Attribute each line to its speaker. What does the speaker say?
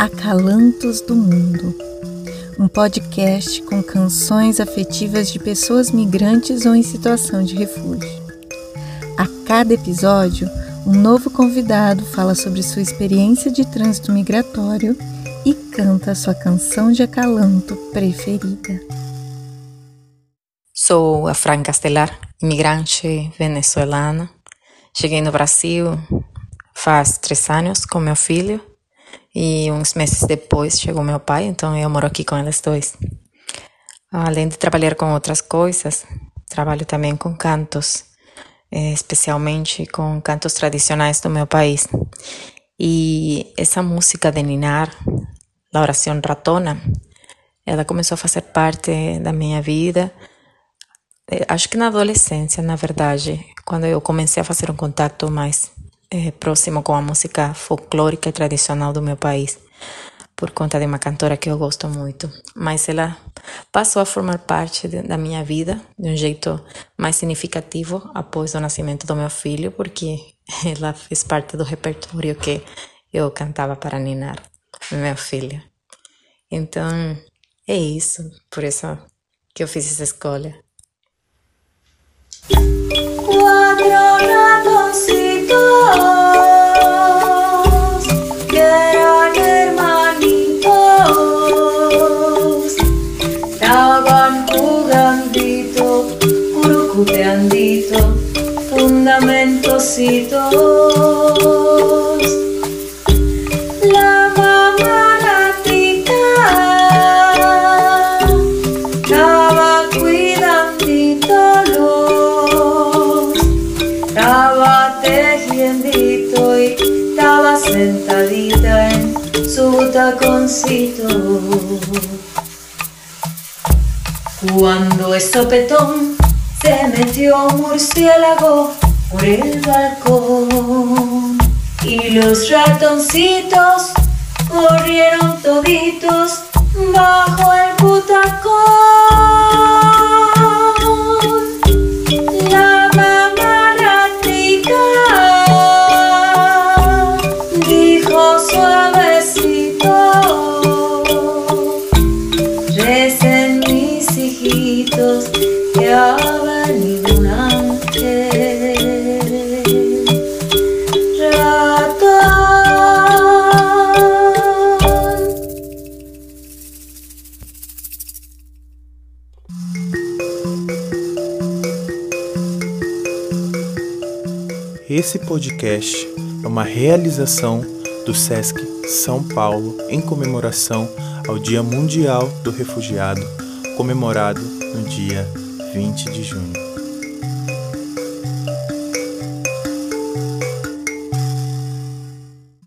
Speaker 1: Acalantos do Mundo, um podcast com canções afetivas de pessoas migrantes ou em situação de refúgio. A cada episódio, um novo convidado fala sobre sua experiência de trânsito migratório e canta sua canção de acalanto preferida.
Speaker 2: Sou a Fran Castelar, imigrante venezuelana. Cheguei no Brasil faz três anos com meu filho e uns meses depois chegou meu pai, então eu moro aqui com eles dois. Além de trabalhar com outras coisas, trabalho também com cantos, eh, especialmente com cantos tradicionais do meu país. E essa música de ninar, a oração ratona, ela começou a fazer parte da minha vida. Eh, acho que na adolescência, na verdade, quando eu comecei a fazer um contato mais é, próximo com a música folclórica e tradicional do meu país, por conta de uma cantora que eu gosto muito. Mas ela passou a formar parte de, da minha vida de um jeito mais significativo após o nascimento do meu filho, porque ela fez parte do repertório que eu cantava para ninar meu filho. Então, é isso, por isso que eu fiz essa escolha.
Speaker 3: La mamá ratita estaba cuidandito estaba tejiendito y estaba sentadita en su taconcito. Cuando el sopetón se metió un murciélago por el balcón. Y los ratoncitos corrieron toditos bajo el
Speaker 4: Esse podcast é uma realização do SESC São Paulo em comemoração ao Dia Mundial do Refugiado, comemorado no dia 20 de junho.